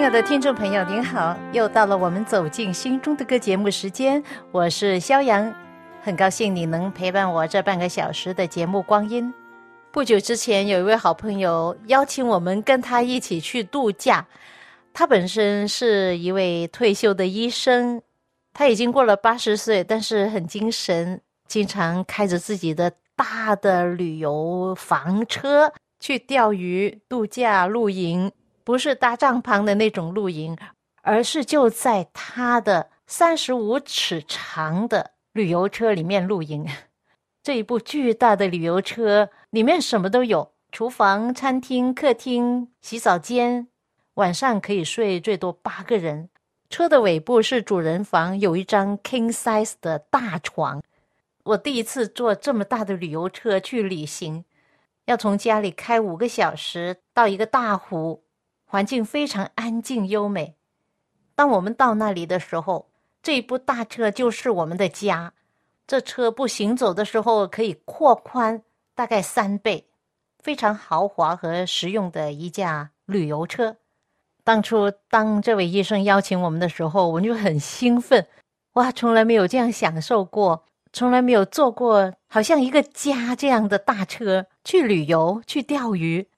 亲爱的听众朋友，您好，又到了我们走进心中的歌节目时间，我是肖阳，很高兴你能陪伴我这半个小时的节目光阴。不久之前，有一位好朋友邀请我们跟他一起去度假。他本身是一位退休的医生，他已经过了八十岁，但是很精神，经常开着自己的大的旅游房车去钓鱼、度假、露营，不是搭帐篷的那种露营，而是就在他的三十五尺长的旅游车里面露营。这一部巨大的旅游车里面什么都有：厨房、餐厅、客厅、洗澡间，晚上可以睡最多八个人。车的尾部是主人房，有一张 king size 的大床。我第一次坐这么大的旅游车去旅行，要从家里开五个小时到一个大湖，环境非常安静优美。当我们到那里的时候，这部大车就是我们的家。这车不行走的时候可以扩宽大概三倍，非常豪华和实用的一架旅游车。当初当这位医生邀请我们的时候，我们就很兴奋，哇，从来没有这样享受过，从来没有坐过好像一个家这样的大车去旅游、去钓鱼。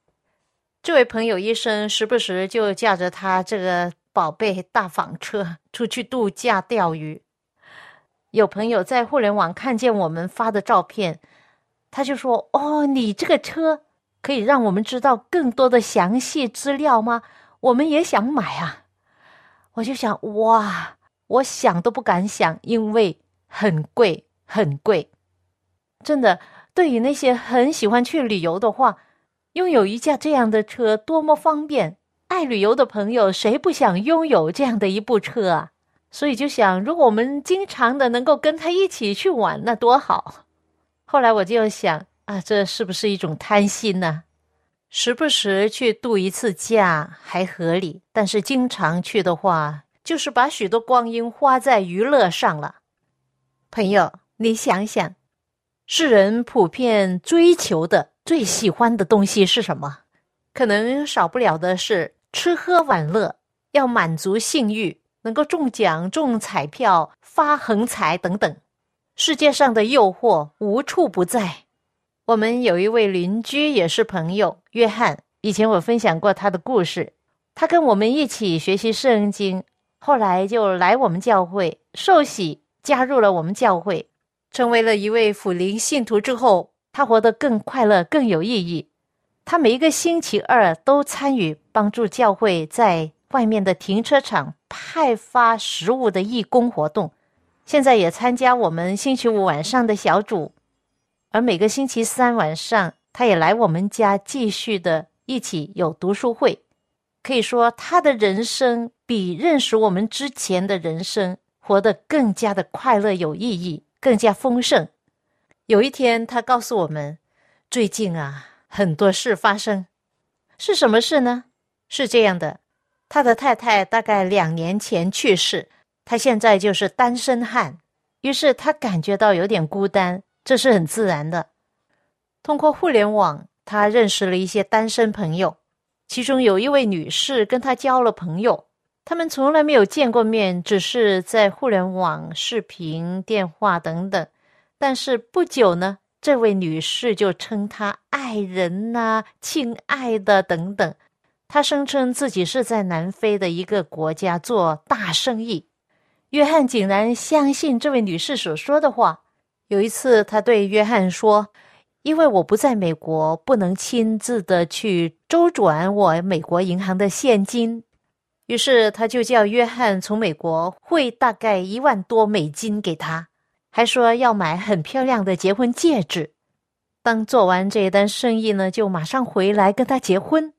这位朋友一生时不时就驾着他这个宝贝大房车出去度假、钓鱼。有朋友在互联网看见我们发的照片，他就说：“哦，你这个车可以让我们知道更多的详细资料吗？我们也想买啊！”我就想：“哇，我想都不敢想，因为很贵，很贵。真的，对于那些很喜欢去旅游的话，拥有一架这样的车多么方便！爱旅游的朋友，谁不想拥有这样的一部车啊？”所以就想，如果我们经常的能够跟他一起去玩，那多好。后来我就想啊，这是不是一种贪心呢？时不时去度一次假还合理，但是经常去的话，就是把许多光阴花在娱乐上了。朋友，你想想，世人普遍追求的、最喜欢的东西是什么？可能少不了的是吃喝玩乐，要满足性欲。能够中奖、中彩票、发横财等等，世界上的诱惑无处不在。我们有一位邻居也是朋友，约翰。以前我分享过他的故事，他跟我们一起学习圣经，后来就来我们教会受洗，加入了我们教会，成为了一位辅灵信徒。之后，他活得更快乐、更有意义。他每一个星期二都参与帮助教会在外面的停车场。派发食物的义工活动，现在也参加我们星期五晚上的小组，而每个星期三晚上，他也来我们家继续的一起有读书会。可以说，他的人生比认识我们之前的人生活得更加的快乐、有意义、更加丰盛。有一天，他告诉我们，最近啊，很多事发生，是什么事呢？是这样的。他的太太大概两年前去世，他现在就是单身汉，于是他感觉到有点孤单，这是很自然的。通过互联网，他认识了一些单身朋友，其中有一位女士跟他交了朋友，他们从来没有见过面，只是在互联网视频、电话等等。但是不久呢，这位女士就称他爱人呐、亲爱的等等。他声称自己是在南非的一个国家做大生意。约翰竟然相信这位女士所说的话。有一次，他对约翰说：“因为我不在美国，不能亲自的去周转我美国银行的现金。”于是，他就叫约翰从美国汇大概一万多美金给他，还说要买很漂亮的结婚戒指。当做完这一单生意呢，就马上回来跟他结婚。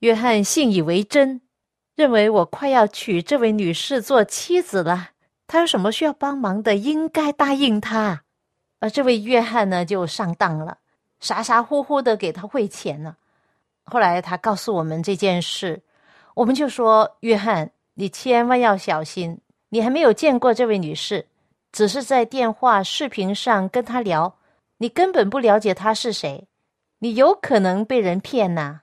约翰信以为真，认为我快要娶这位女士做妻子了，他有什么需要帮忙的，应该答应他。而这位约翰呢，就上当了，傻傻乎乎的给他汇钱了。后来他告诉我们这件事，我们就说：“约翰，你千万要小心，你还没有见过这位女士，只是在电话、视频上跟她聊，你根本不了解她是谁，你有可能被人骗呐。”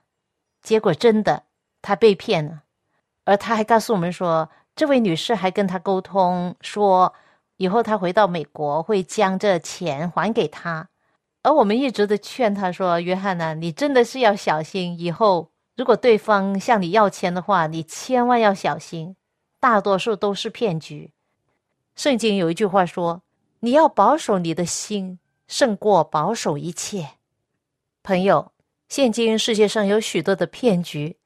结果真的，他被骗了。而他还告诉我们说，这位女士还跟他沟通说，以后他回到美国会将这钱还给他。而我们一直的劝他说：“约翰呐，你真的是要小心，以后如果对方向你要钱的话，你千万要小心，大多数都是骗局。”圣经有一句话说：“你要保守你的心，胜过保守一切。”朋友，现今世界上有许多的骗局。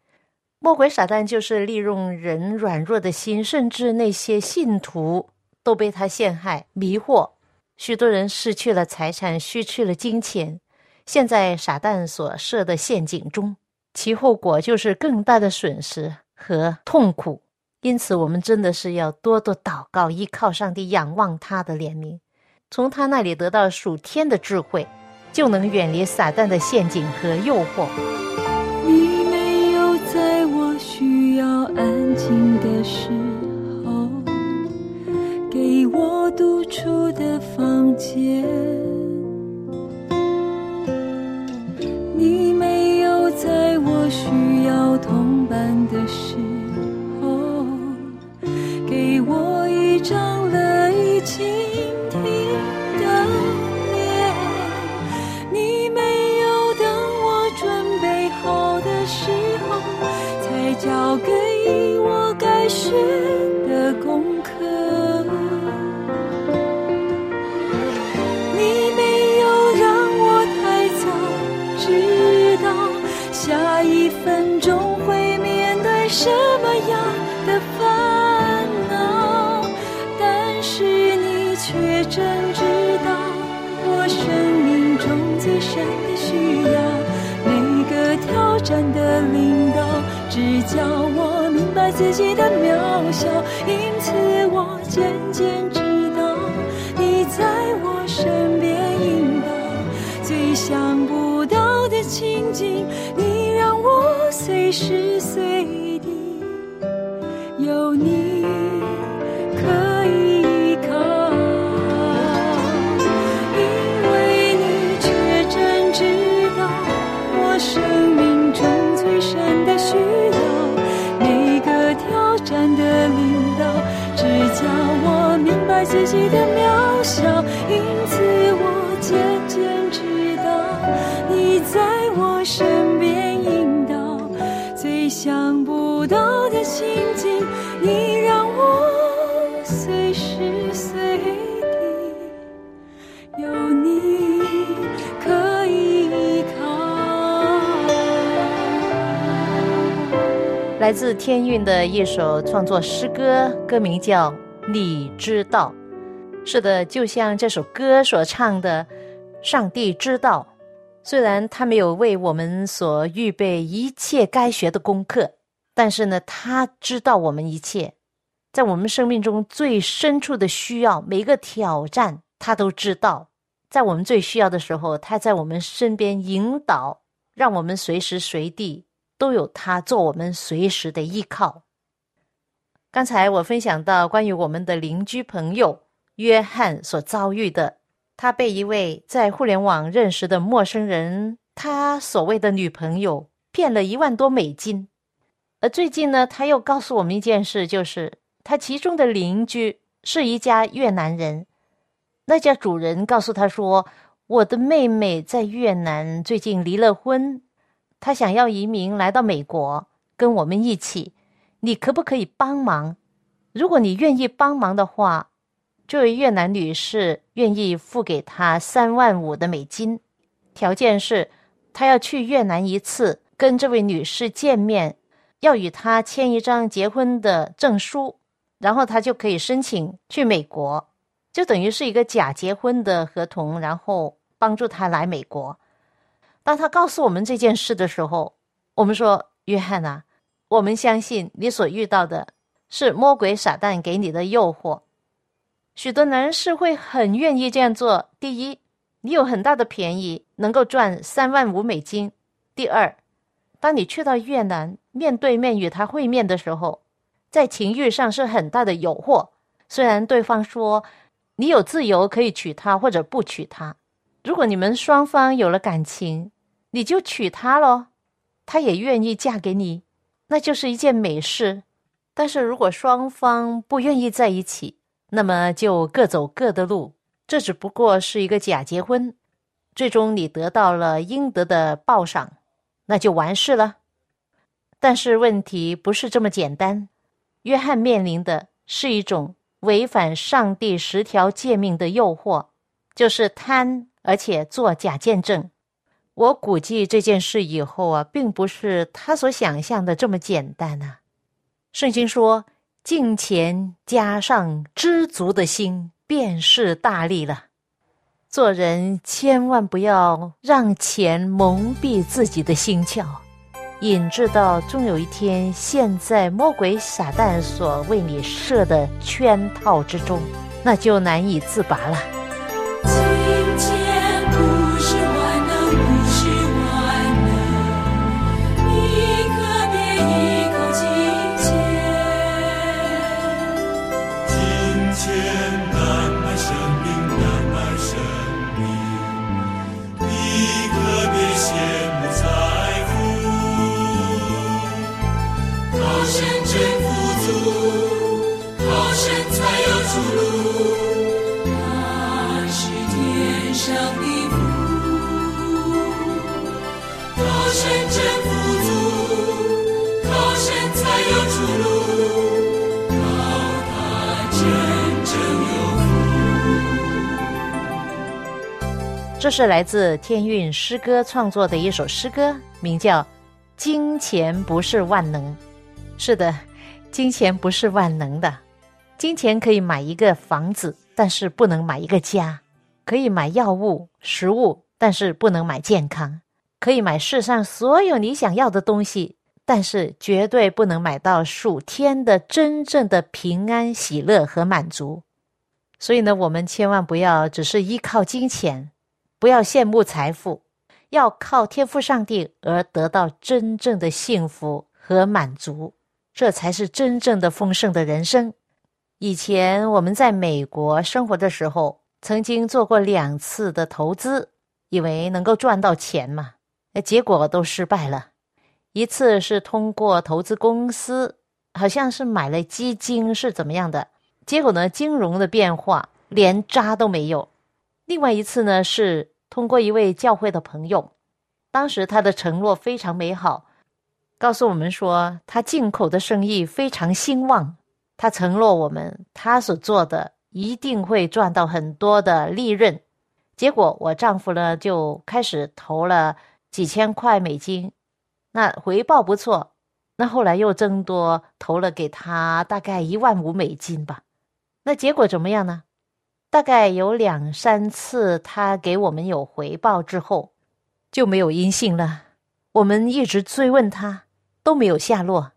魔鬼撒旦就是利用人软弱的心，甚至那些信徒都被他陷害、迷惑，许多人失去了财产，失去了金钱，陷在撒旦所设的陷阱中，其后果就是更大的损失和痛苦。因此，我们真的是要多多祷告，依靠上帝，仰望他的怜悯，从他那里得到属天的智慧，就能远离撒旦的陷阱和诱惑。你没有在我需要安静的时候，给我独处的房间。你没有在我需要同伴的时上了已经停的脸。你没有等我准备好的时候。才交给我该学站的领导。只叫我明白自己的渺小，因此我渐渐知道你在我身边引导。最想不到的情景，你让我随时自己的渺小，因此我渐渐知道你在我身边引导。最想不到的心境，你让我随时随地有你可以依靠。来自天韵的一首创作诗歌，歌名叫《你知道》。是的，就像这首歌所唱的，上帝知道。虽然他没有为我们所预备一切该学的功课，但是呢，他知道我们一切，在我们生命中最深处的需要，每个挑战，他都知道。在我们最需要的时候，他在我们身边引导，让我们随时随地。都有他做我们随时的依靠。刚才我分享到关于我们的邻居朋友约翰所遭遇的，他被一位在互联网认识的陌生人，他所谓的女朋友骗了一万多美金。而最近呢，他又告诉我们一件事，就是他其中的邻居是一家越南人，那家主人告诉他说：“我的妹妹在越南最近离了婚。”她想要移民来到美国，跟我们一起，你可不可以帮忙？如果你愿意帮忙的话，这位越南女士愿意付给他三万五的美金，条件是他要去越南一次，跟这位女士见面，要与她签一张结婚的证书，然后他就可以申请去美国，就等于是一个假结婚的合同，然后帮助他来美国。”当他告诉我们这件事的时候，我们说：“约翰呐，我们相信你所遇到的是魔鬼撒旦给你的诱惑。许多男士会很愿意这样做。第一，你有很大的便宜，能够赚三万五美金；第二，当你去到越南面对面与他会面的时候，在情欲上是很大的诱惑。虽然对方说你有自由可以娶她或者不娶她，如果你们双方有了感情，你就娶她喽，她也愿意嫁给你，那就是一件美事。但是如果双方不愿意在一起，那么就各走各的路，这只不过是一个假结婚，最终你得到了应得的报赏，那就完事了。但是问题不是这么简单，约翰面临的是一种违反上帝十条诫命的诱惑，就是贪，而且做假见证。我估计这件事以后啊，并不是他所想象的这么简单啊。圣经说。敬钱加上知足的心，便是大利了。做人千万不要让钱蒙蔽自己的心窍，引致到终有一天陷在魔鬼撒旦所为你设的圈套之中，那就难以自拔了。这是来自天韵诗歌创作的一首诗歌，名叫《金钱不是万能》。是的，金钱不是万能的。金钱可以买一个房子，但是不能买一个家；可以买药物、食物，但是不能买健康；可以买世上所有你想要的东西，但是绝对不能买到属天的真正的平安、喜乐和满足。所以呢，我们千万不要只是依靠金钱。不要羡慕财富，要靠天赋上帝而得到真正的幸福和满足，这才是真正的丰盛的人生。以前我们在美国生活的时候，曾经做过两次的投资，以为能够赚到钱嘛，结果都失败了。一次是通过投资公司，好像是买了基金是怎么样的，结果呢，金融的变化连渣都没有。另外一次呢，是通过一位教会的朋友，当时他的承诺非常美好，告诉我们说他进口的生意非常兴旺，他承诺我们他所做的一定会赚到很多的利润。结果我丈夫呢就开始投了几千块美金，那回报不错，那后来又增多投了给他大概一万五美金吧，那结果怎么样呢？大概有两三次，他给我们有回报之后，就没有音信了。我们一直追问他，都没有下落。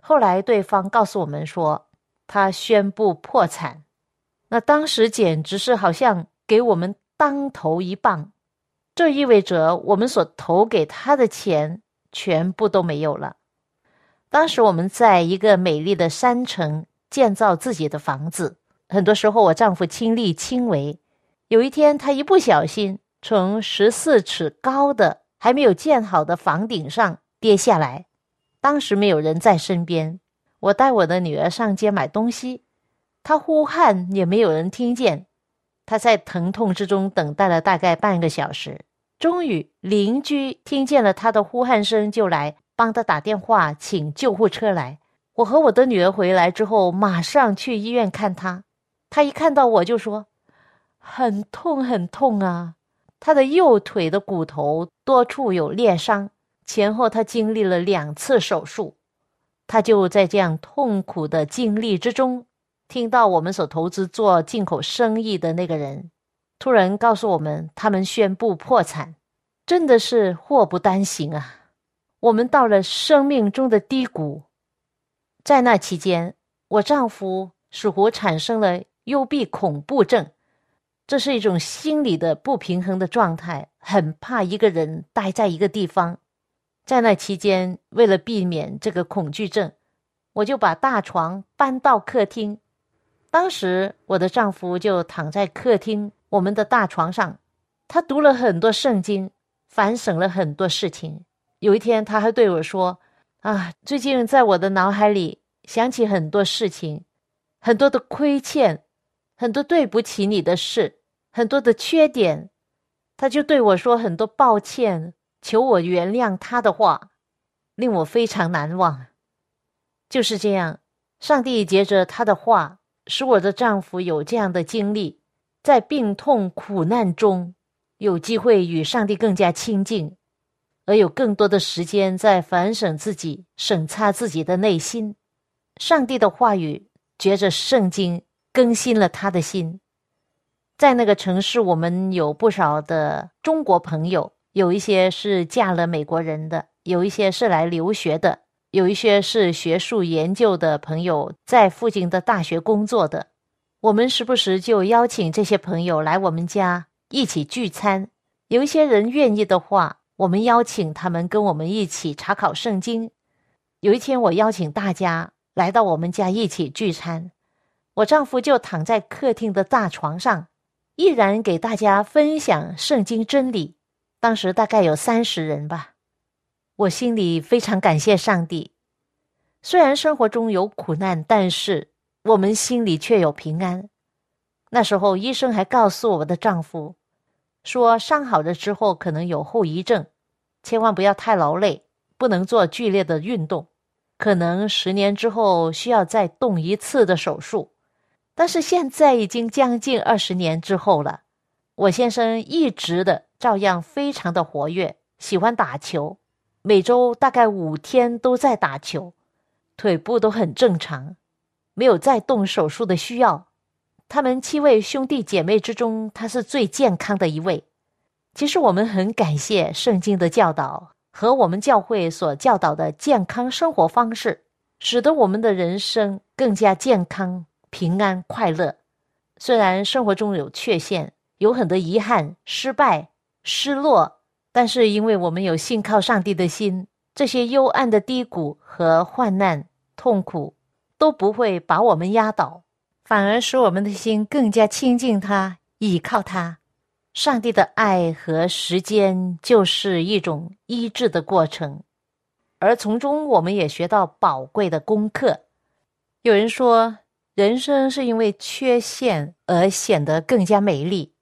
后来对方告诉我们说，他宣布破产。那当时简直是好像给我们当头一棒，这意味着我们所投给他的钱全部都没有了。当时我们在一个美丽的山城建造自己的房子。很多时候，我丈夫亲力亲为。有一天，他一不小心从十四尺高的还没有建好的房顶上跌下来。当时没有人在身边，我带我的女儿上街买东西，他呼喊也没有人听见。他在疼痛之中等待了大概半个小时，终于邻居听见了他的呼喊声，就来帮他打电话请救护车来。我和我的女儿回来之后，马上去医院看他。他一看到我就说：“很痛，很痛啊！”他的右腿的骨头多处有裂伤，前后他经历了两次手术。他就在这样痛苦的经历之中，听到我们所投资做进口生意的那个人突然告诉我们，他们宣布破产，真的是祸不单行啊！我们到了生命中的低谷，在那期间，我丈夫似乎产生了幽闭恐怖症，这是一种心理的不平衡的状态，很怕一个人待在一个地方。在那期间，为了避免这个恐惧症，我就把大床搬到客厅。当时我的丈夫就躺在客厅我们的大床上，他读了很多圣经，反省了很多事情。有一天，他还对我说：“啊，最近在我的脑海里想起很多事情，很多的亏欠，很多对不起你的事，很多的缺点。”他就对我说很多抱歉，求我原谅他的话，令我非常难忘。就是这样，上帝接着他的话。使我的丈夫有这样的经历，在病痛苦难中，有机会与上帝更加亲近，而有更多的时间在反省自己、审查自己的内心。上帝的话语，觉着圣经更新了他的心。在那个城市，我们有不少的中国朋友，有一些是嫁了美国人的，有一些是来留学的。有一些是学术研究的朋友，在附近的大学工作的，我们时不时就邀请这些朋友来我们家一起聚餐。有一些人愿意的话，我们邀请他们跟我们一起查考圣经。有一天，我邀请大家来到我们家一起聚餐，我丈夫就躺在客厅的大床上，毅然给大家分享圣经真理。当时大概有三十人吧。我心里非常感谢上帝，虽然生活中有苦难，但是我们心里却有平安。那时候医生还告诉我的丈夫，说伤好了之后可能有后遗症，千万不要太劳累，不能做剧烈的运动，可能十年之后需要再动一次的手术。但是现在已经将近二十年之后了，我先生一直的照样非常的活跃，喜欢打球。每周大概五天都在打球，腿部都很正常，没有再动手术的需要。他们七位兄弟姐妹之中，他是最健康的一位。其实我们很感谢圣经的教导和我们教会所教导的健康生活方式，使得我们的人生更加健康、平安、快乐。虽然生活中有缺陷，有很多遗憾、失败、失落。但是，因为我们有信靠上帝的心，这些幽暗的低谷和患难、痛苦都不会把我们压倒，反而使我们的心更加亲近他，倚靠他。上帝的爱和时间就是一种医治的过程，而从中我们也学到宝贵的功课。有人说，人生是因为缺陷而显得更加美丽，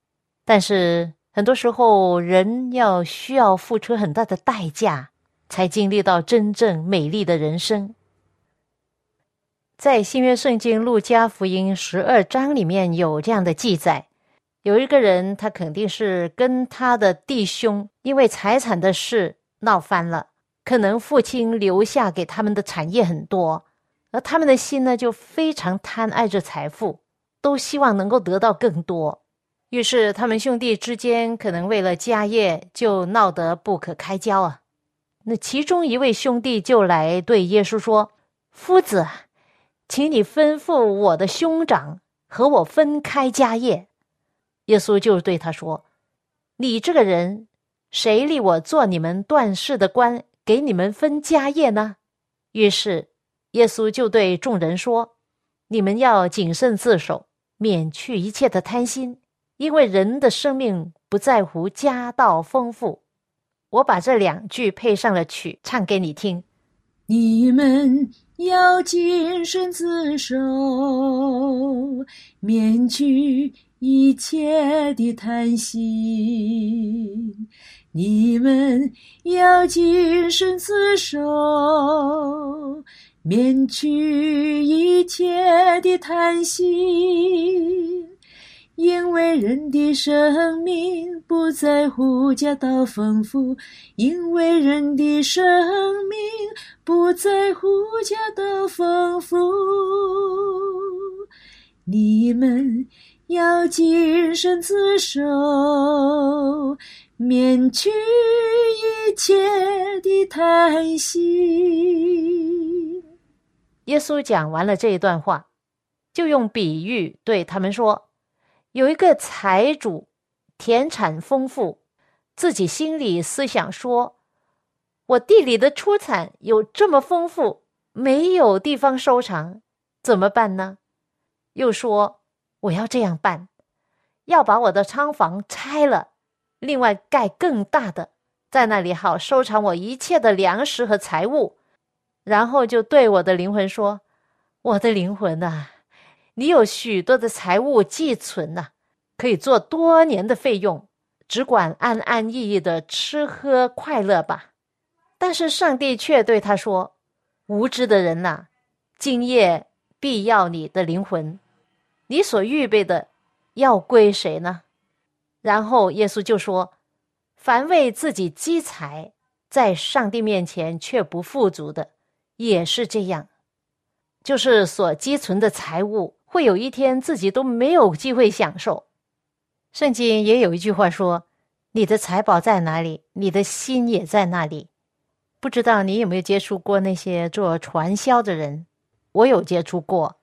但是。很多时候，人要需要付出很大的代价，才经历到真正美丽的人生。在新约圣经路加福音十二章里面有这样的记载：有一个人，他肯定是跟他的弟兄因为财产的事闹翻了，可能父亲留下给他们的产业很多，而他们的心呢就非常贪爱着财富，都希望能够得到更多。于是，他们兄弟之间可能为了家业就闹得不可开交啊。那其中一位兄弟就来对耶稣说：“夫子，请你吩咐我的兄长和我分开家业。”耶稣就对他说：“你这个人，谁立我做你们断事的官，给你们分家业呢？”于是，耶稣就对众人说：“你们要谨慎自守，免去一切的贪心。”因为人的生命不在乎家道丰富，我把这两句配上了曲，唱给你听。你们要谨慎自守，免去一切的贪心。你们要谨慎自守，免去一切的贪心。因为人的生命不在乎家道丰富，因为人的生命不在乎家道丰富，你们要谨慎自守，免去一切的贪心。耶稣讲完了这一段话，就用比喻对他们说：“有一个财主，田产丰富，自己心里思想说：我地里的出产有这么丰富，没有地方收藏，怎么办呢？又说我要这样办，要把我的仓房拆了，另外盖更大的，在那里好收藏我一切的粮食和财物。”然后就对我的灵魂说：“我的灵魂呐，你有许多的财物寄存呐，可以做多年的费用，只管安安逸逸的吃喝快乐吧。”但是上帝却对他说：“无知的人呐，今夜必要你的灵魂，你所预备的要归谁呢？”然后耶稣就说：“凡为自己积财，在上帝面前却不富足的。”也是这样，就是所积存的财物，会有一天自己都没有机会享受。圣经也有一句话说：“你的财宝在哪里，你的心也在那里。”不知道你有没有接触过那些做传销的人？我有接触过，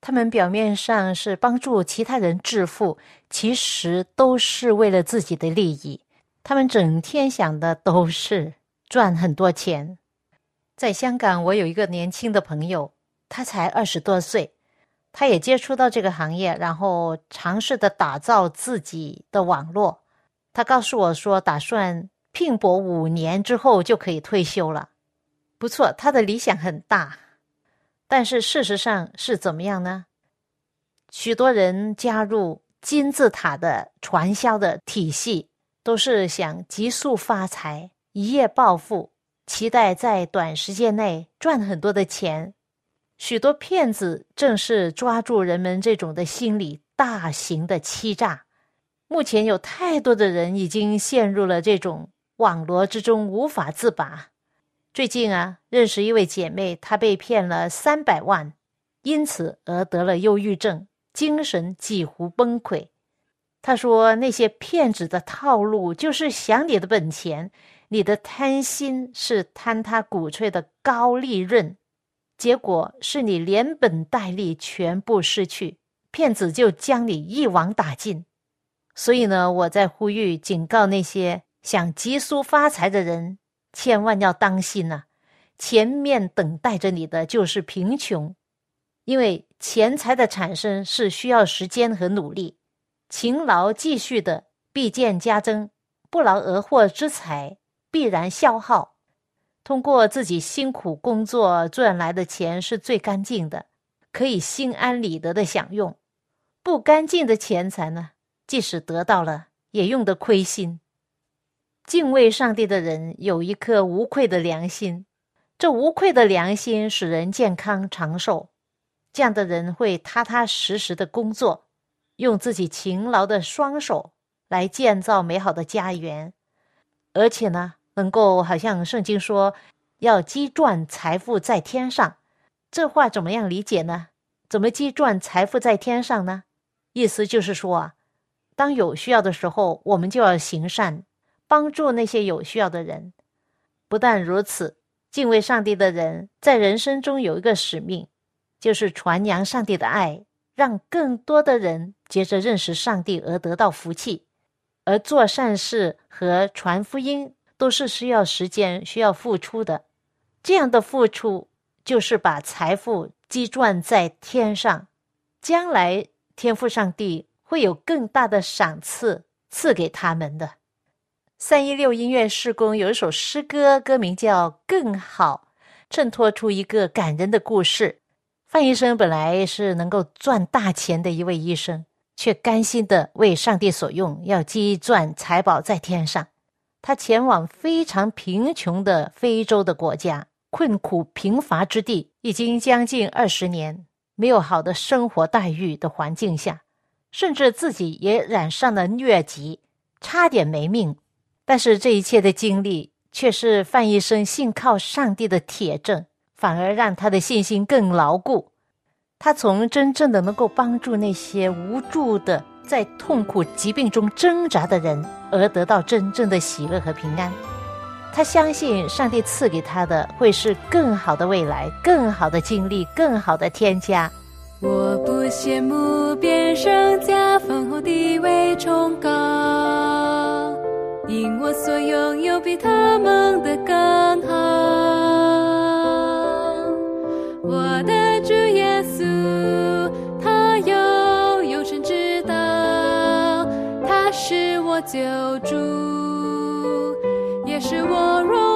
他们表面上是帮助其他人致富，其实都是为了自己的利益。他们整天想的都是赚很多钱。在香港，我有一个年轻的朋友，他才二十多岁，他也接触到这个行业，然后尝试的打造自己的网络。他告诉我说，打算拼搏五年之后就可以退休了。不错，他的理想很大，但是事实上是怎么样呢？许多人加入金字塔的传销的体系，都是想急速发财，一夜暴富。期待在短时间内赚很多的钱，许多骗子正是抓住人们这种的心理，大型的欺诈。目前有太多的人已经陷入了这种网络之中，无法自拔。最近啊，认识一位姐妹，她被骗了三百万，因此而得了忧郁症，精神几乎崩溃。她说，那些骗子的套路就是想你的本钱。你的贪心是贪他鼓吹的高利润，结果是你连本带利全部失去，骗子就将你一网打尽。所以呢，我在呼吁、警告那些想急速发财的人，千万要当心呐！前面等待着你的就是贫穷，因为钱财的产生是需要时间和努力，勤劳继续的必见加增，不劳而获之财。必然消耗，通过自己辛苦工作赚来的钱是最干净的，可以心安理得的享用。不干净的钱财呢，即使得到了，也用得亏心。敬畏上帝的人有一颗无愧的良心，这无愧的良心使人健康长寿。这样的人会踏踏实实的工作，用自己勤劳的双手来建造美好的家园，而且呢。能够好像圣经说要积赚财富在天上，这话怎么样理解呢？怎么积赚财富在天上呢？意思就是说啊，当有需要的时候，我们就要行善，帮助那些有需要的人。不但如此，敬畏上帝的人在人生中有一个使命，就是传扬上帝的爱，让更多的人接着认识上帝而得到福气。而做善事和传福音。都是需要时间、需要付出的，这样的付出就是把财富积攒在天上，将来天父上帝会有更大的赏赐赐给他们的。三一六音乐施工有一首诗歌，歌名叫《更好》，衬托出一个感人的故事。范医生本来是能够赚大钱的一位医生，却甘心的为上帝所用，要积攒财宝在天上。他前往非常贫穷的非洲的国家，困苦贫乏之地，已经将近二十年，没有好的生活待遇的环境下，甚至自己也染上了疟疾，差点没命。但是这一切的经历，却是范医生信靠上帝的铁证，反而让他的信心更牢固。他从真正的能够帮助那些无助的。在痛苦疾病中挣扎的人，而得到真正的喜乐和平安。他相信上帝赐给他的会是更好的未来、更好的经历、更好的添加。我不羡慕别人家丰厚地位崇高，因我所拥有比他们的更好。我的救主，也是我若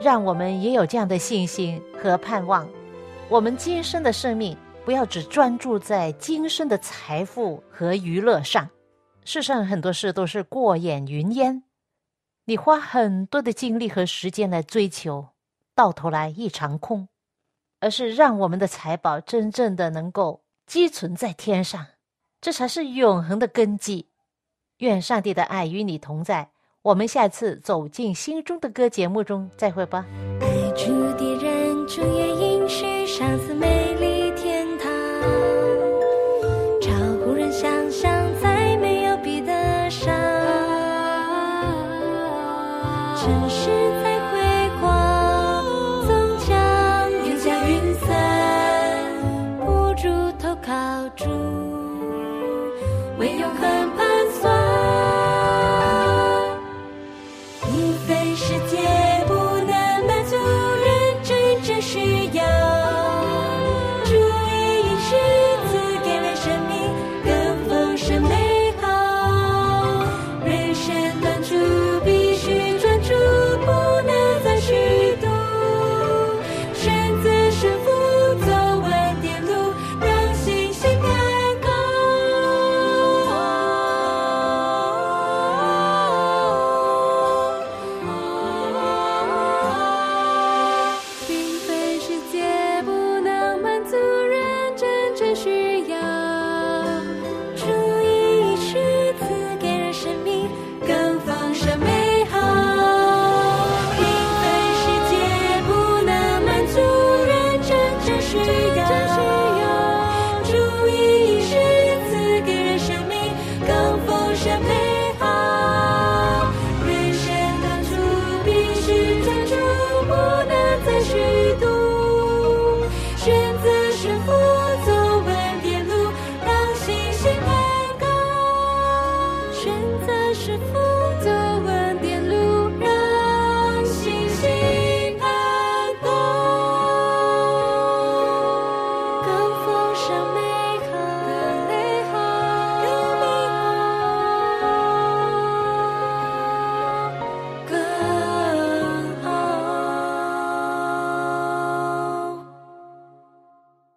让我们也有这样的信心和盼望。我们今生的生命，不要只专注在今生的财富和娱乐上。世上很多事都是过眼云烟，你花很多的精力和时间来追求，到头来一场空。而是让我们的财宝真正的能够积存在天上，这才是永恒的根基。愿上帝的爱与你同在。我们下次走进心中的歌节目中再会吧。爱主的人，主也应许上司美